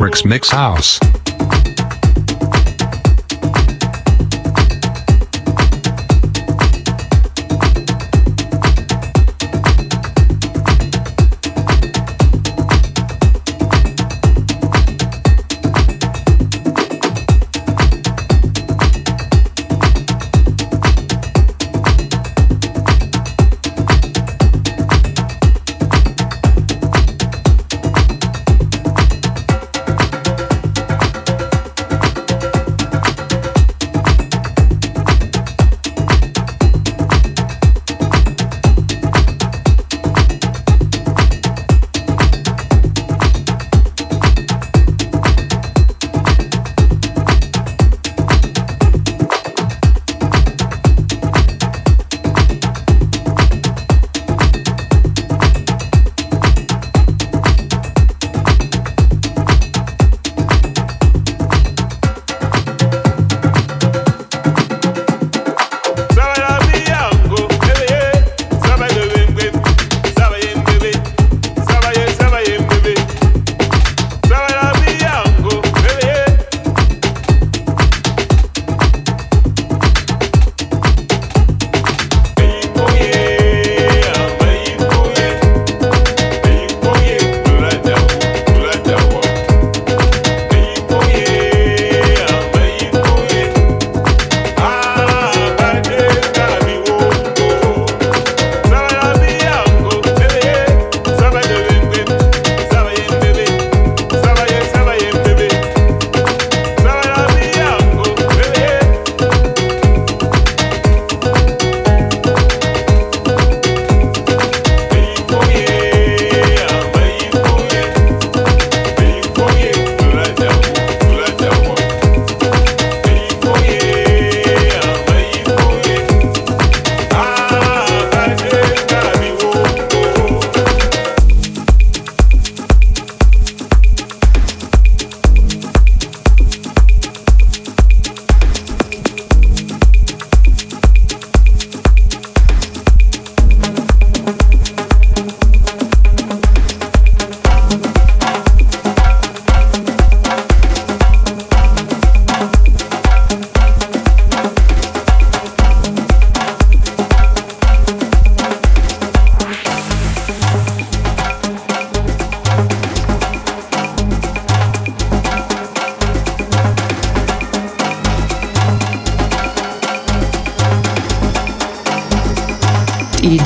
Rick's Mix House.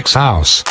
Mix House.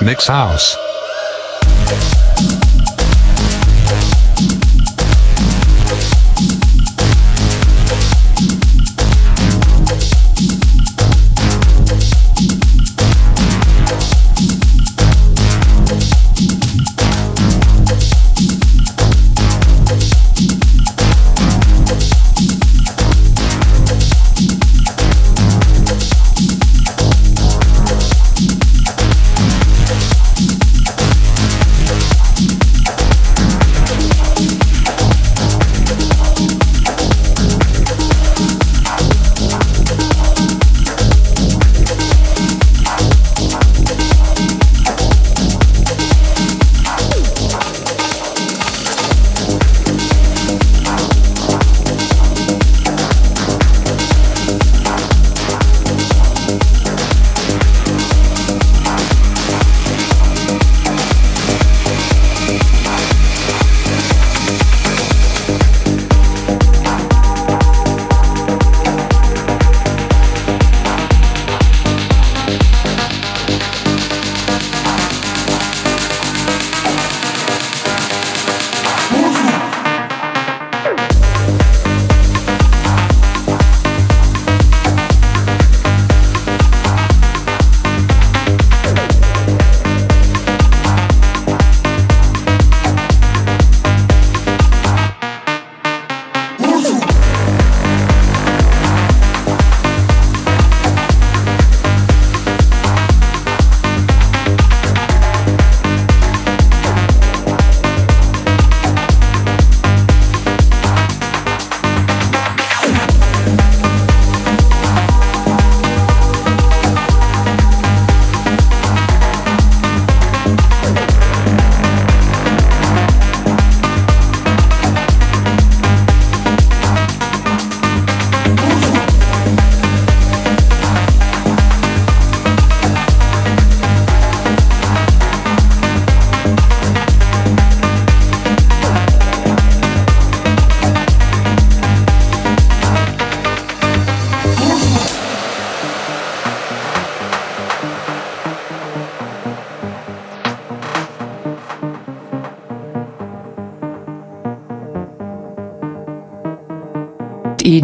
Mix House.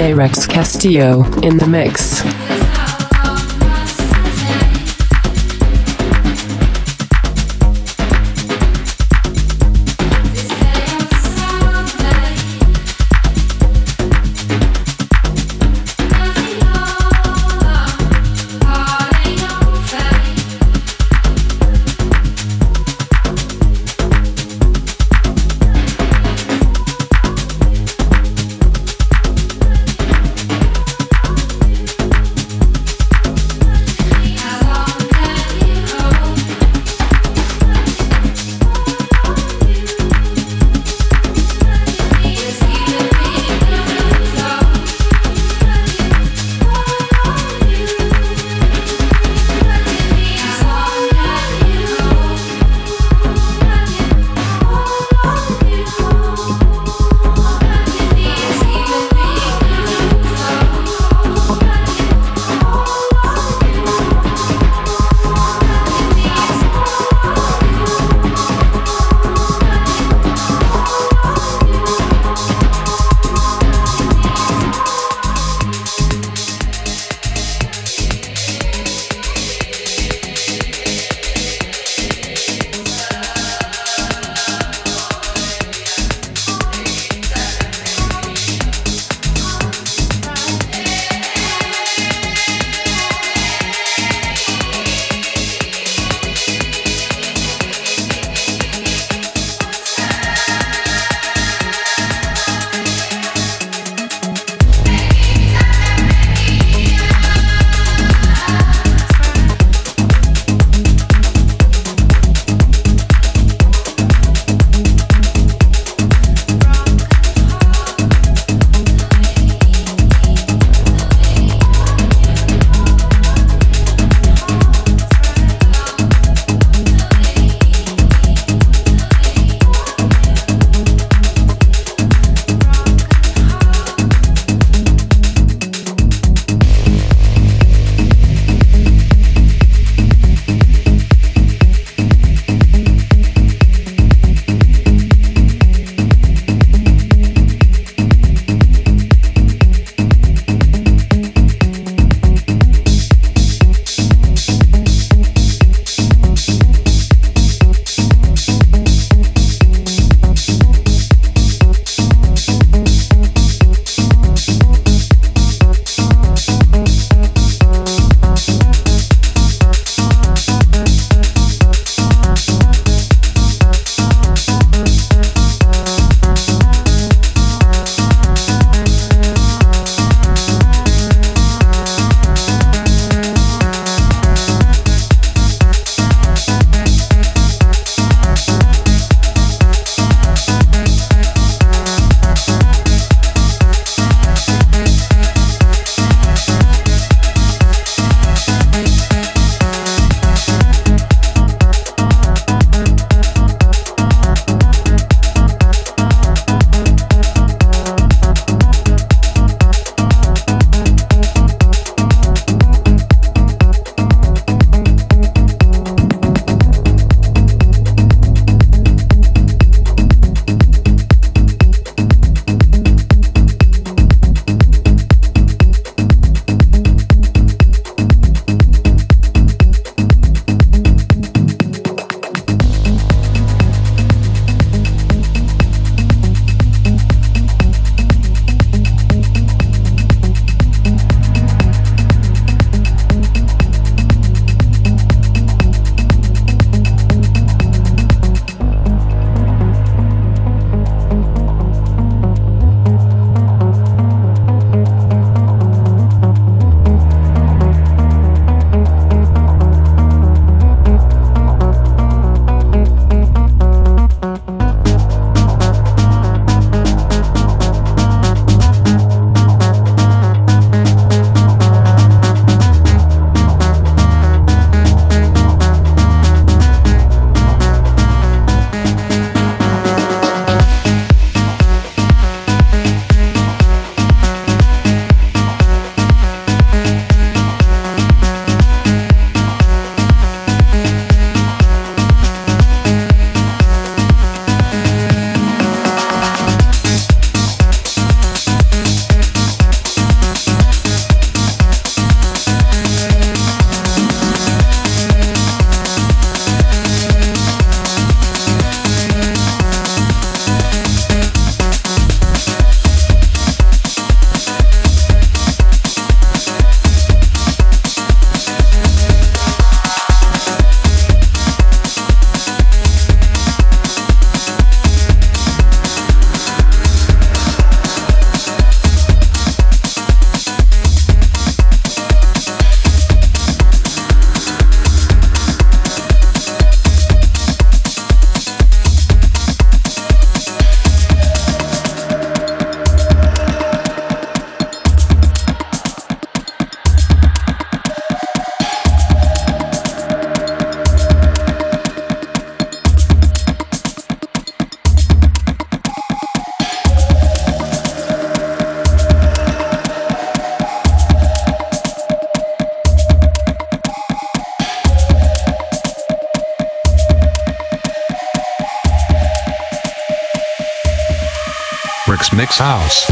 Rex Castillo in the. Mix House.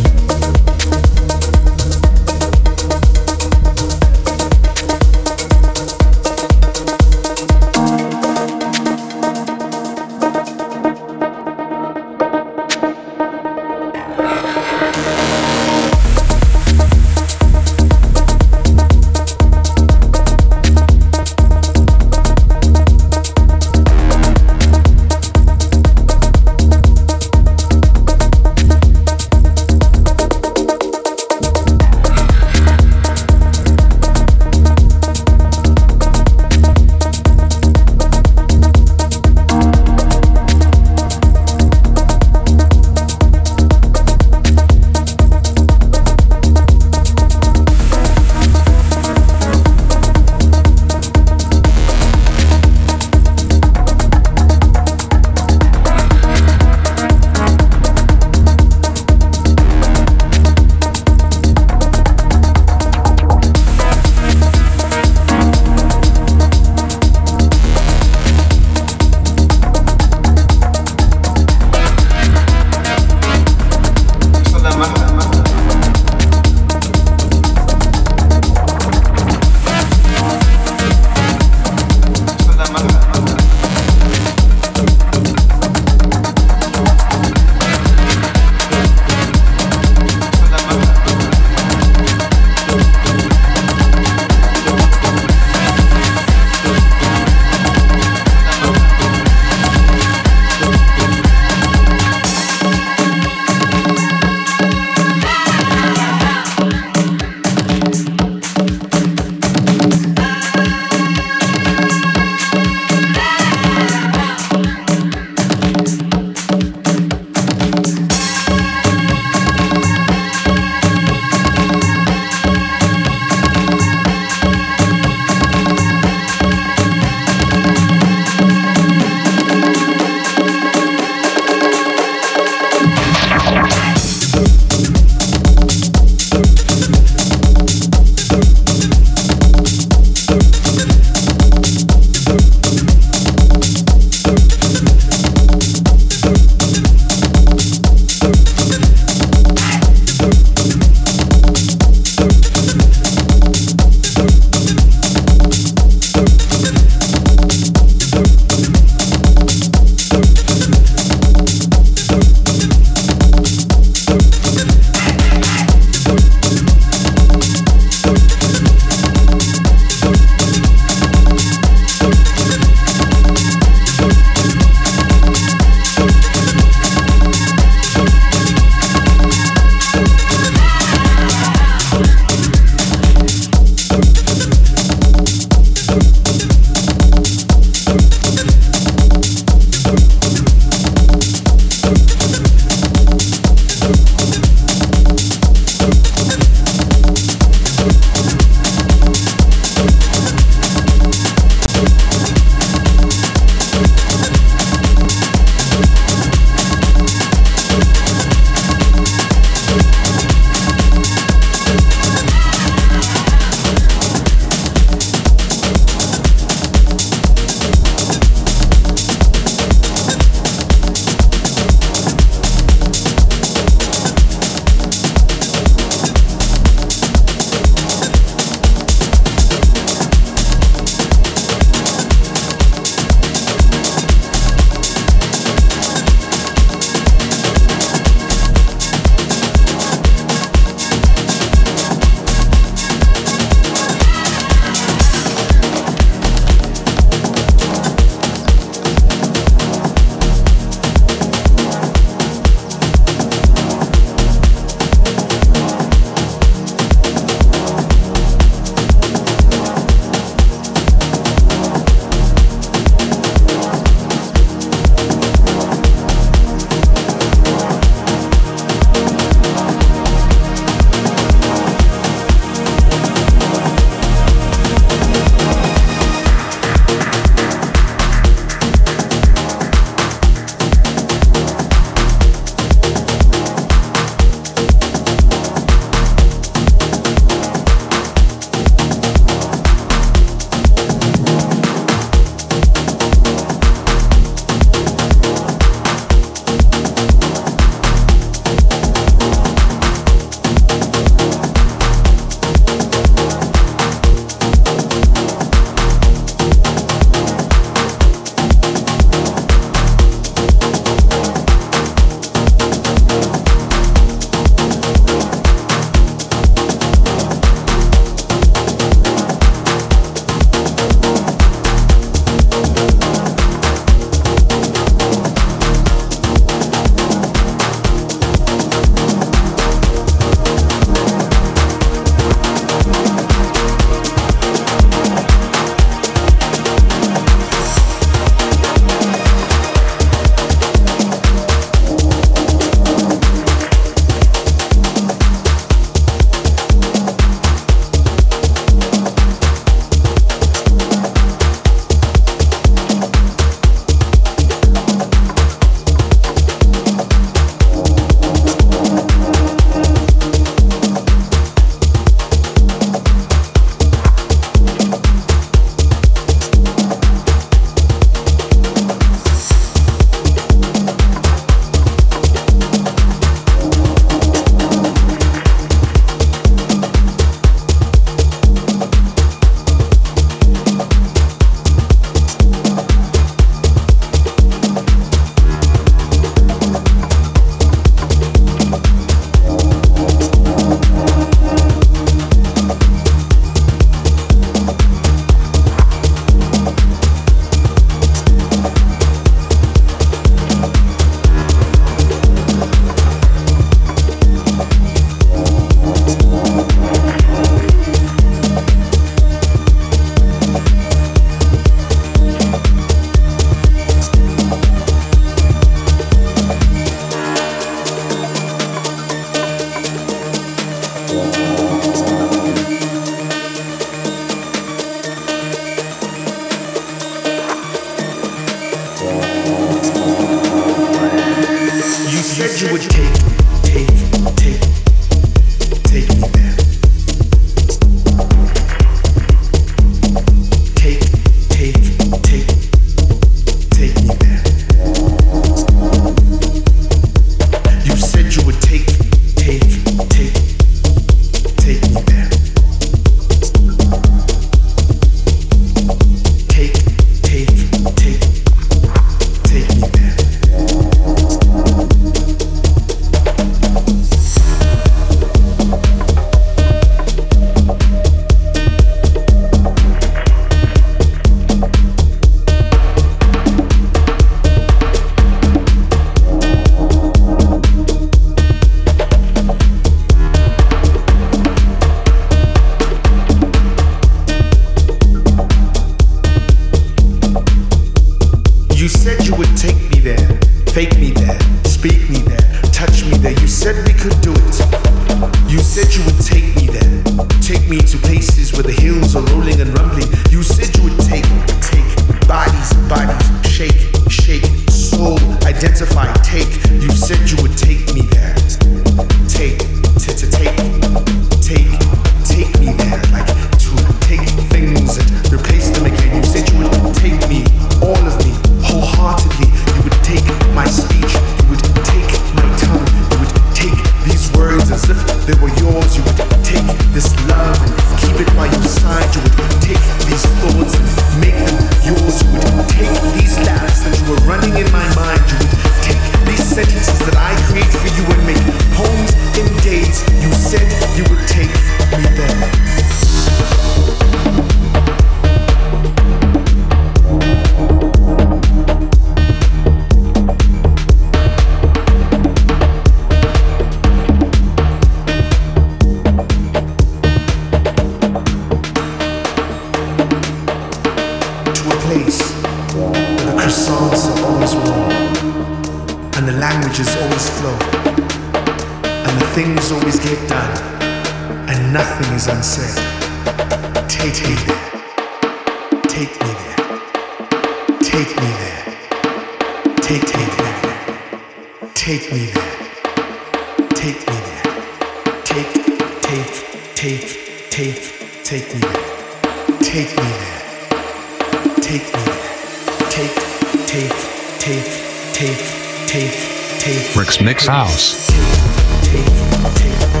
Take, take,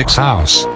Rick's Mix House.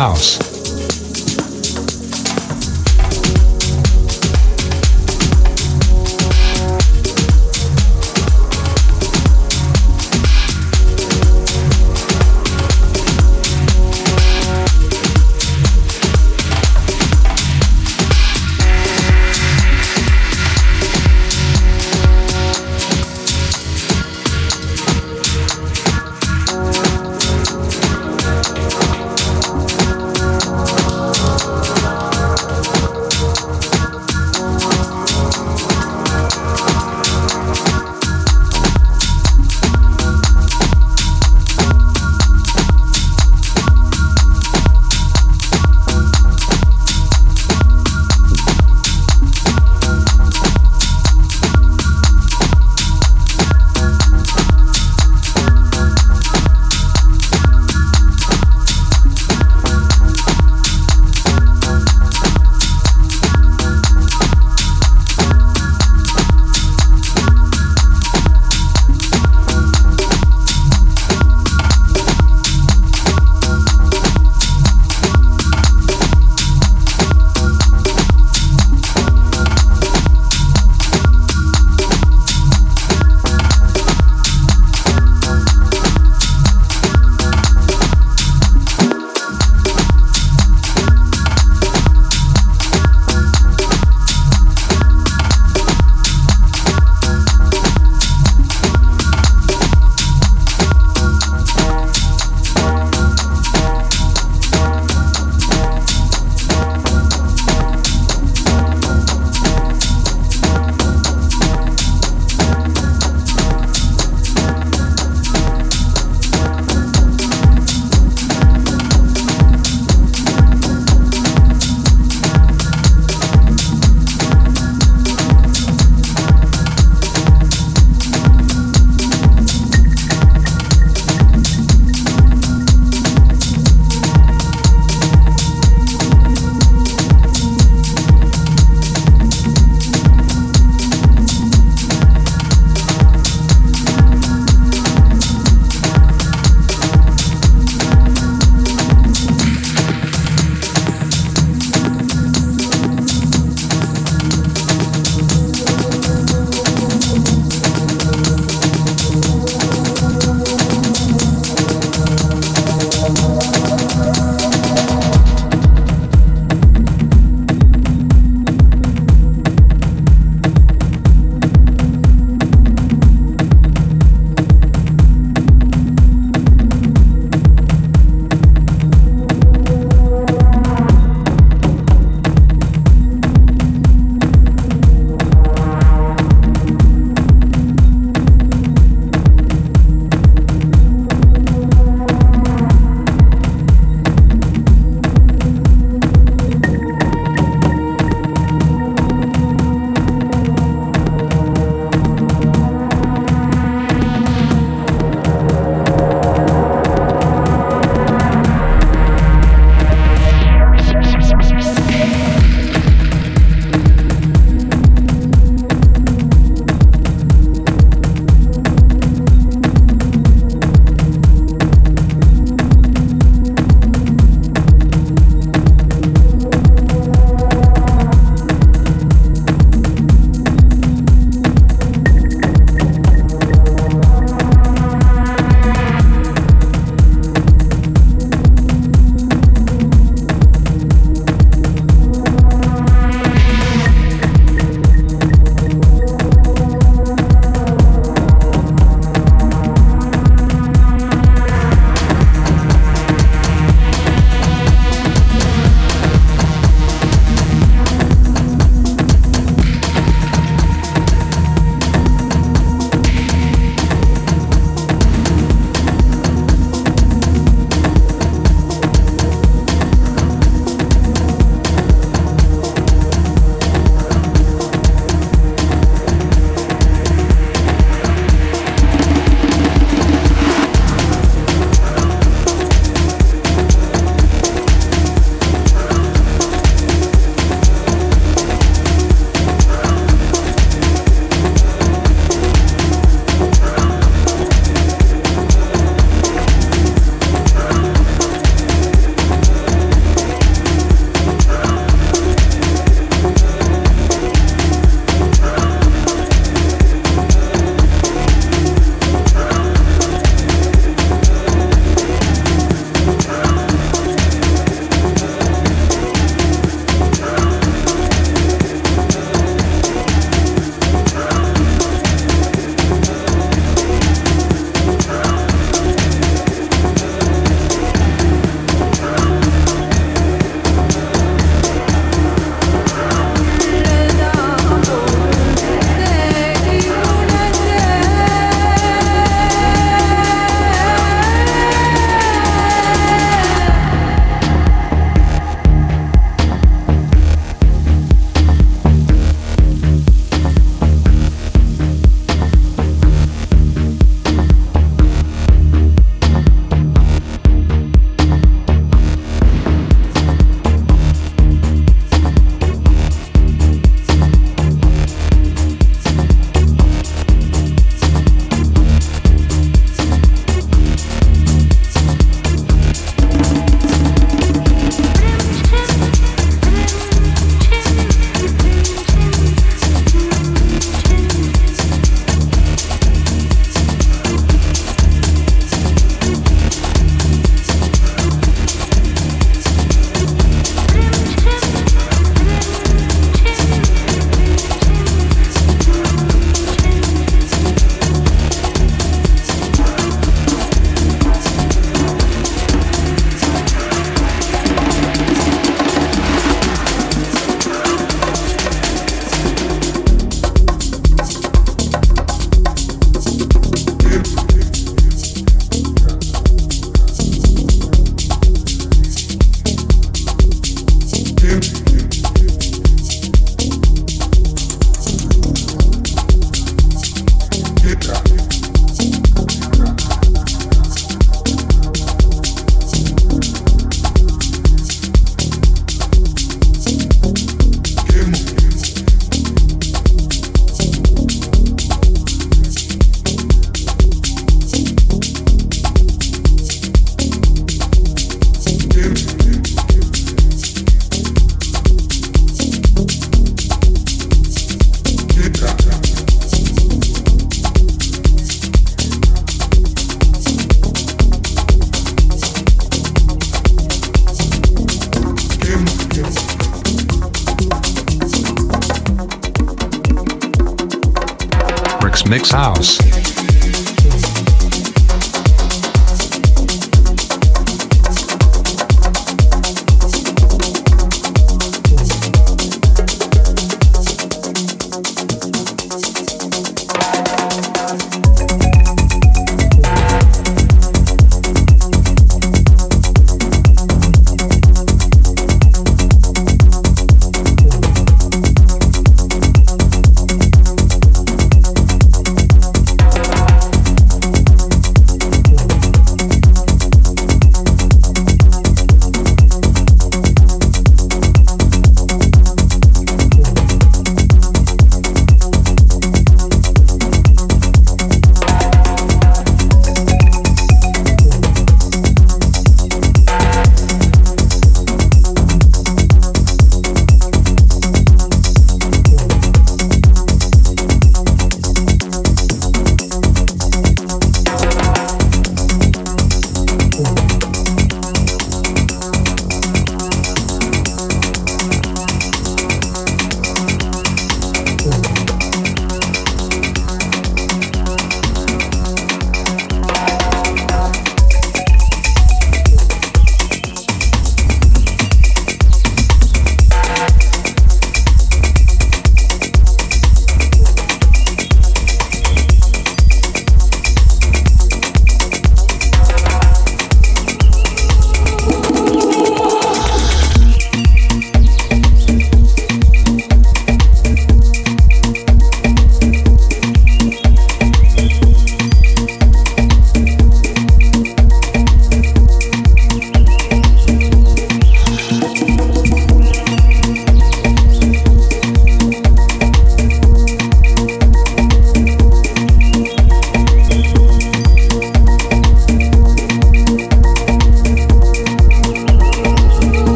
House. Rick's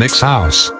Mix House.